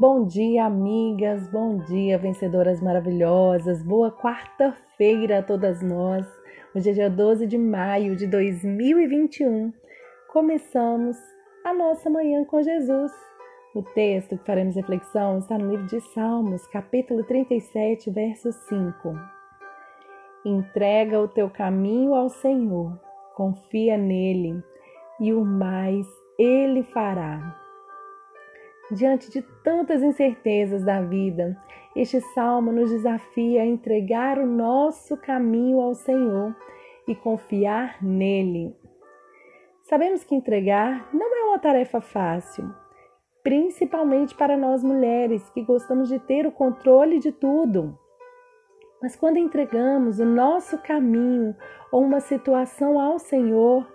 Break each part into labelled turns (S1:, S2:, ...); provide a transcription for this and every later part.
S1: Bom dia, amigas, bom dia, vencedoras maravilhosas, boa quarta-feira a todas nós. Hoje é dia 12 de maio de 2021. Começamos a nossa manhã com Jesus. O texto que faremos reflexão está no livro de Salmos, capítulo 37, verso 5. Entrega o teu caminho ao Senhor, confia nele, e o mais ele fará. Diante de tantas incertezas da vida, este salmo nos desafia a entregar o nosso caminho ao Senhor e confiar nele. Sabemos que entregar não é uma tarefa fácil, principalmente para nós mulheres que gostamos de ter o controle de tudo. Mas quando entregamos o nosso caminho ou uma situação ao Senhor,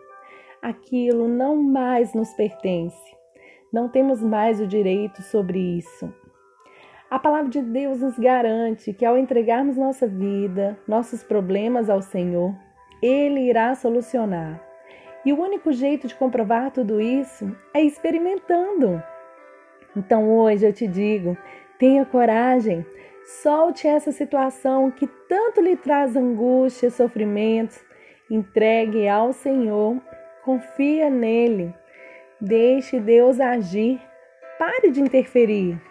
S1: aquilo não mais nos pertence não temos mais o direito sobre isso. A palavra de Deus nos garante que ao entregarmos nossa vida, nossos problemas ao Senhor, Ele irá solucionar. E o único jeito de comprovar tudo isso é experimentando. Então hoje eu te digo: tenha coragem, solte essa situação que tanto lhe traz angústia, sofrimentos, entregue ao Senhor, confia nele Deixe Deus agir. Pare de interferir.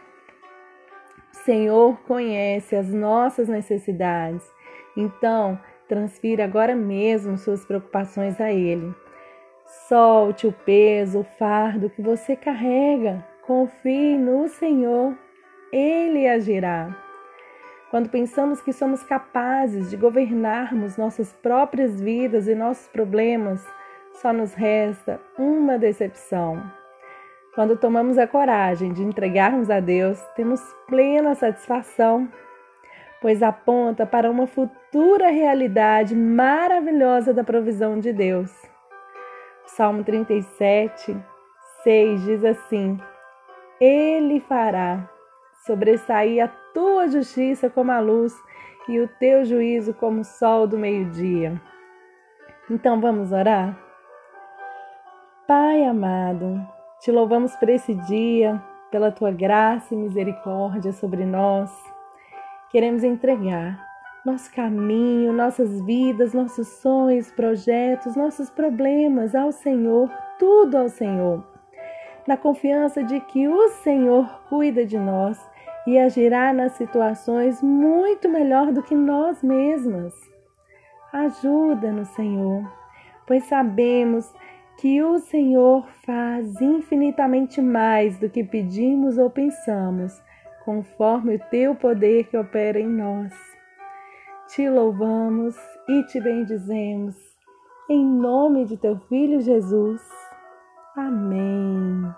S1: O Senhor conhece as nossas necessidades. Então, transfira agora mesmo suas preocupações a Ele. Solte o peso, o fardo que você carrega. Confie no Senhor. Ele agirá. Quando pensamos que somos capazes de governarmos nossas próprias vidas e nossos problemas, só nos resta uma decepção. Quando tomamos a coragem de entregarmos a Deus, temos plena satisfação, pois aponta para uma futura realidade maravilhosa da provisão de Deus. Salmo 37, 6 diz assim: Ele fará sobressair a tua justiça como a luz e o teu juízo como o sol do meio-dia. Então vamos orar? Pai amado, te louvamos por esse dia, pela tua graça e misericórdia sobre nós. Queremos entregar nosso caminho, nossas vidas, nossos sonhos, projetos, nossos problemas ao Senhor, tudo ao Senhor, na confiança de que o Senhor cuida de nós e agirá nas situações muito melhor do que nós mesmas. Ajuda-nos, Senhor, pois sabemos que o Senhor faz infinitamente mais do que pedimos ou pensamos, conforme o teu poder que opera em nós. Te louvamos e te bendizemos, em nome de teu Filho Jesus. Amém.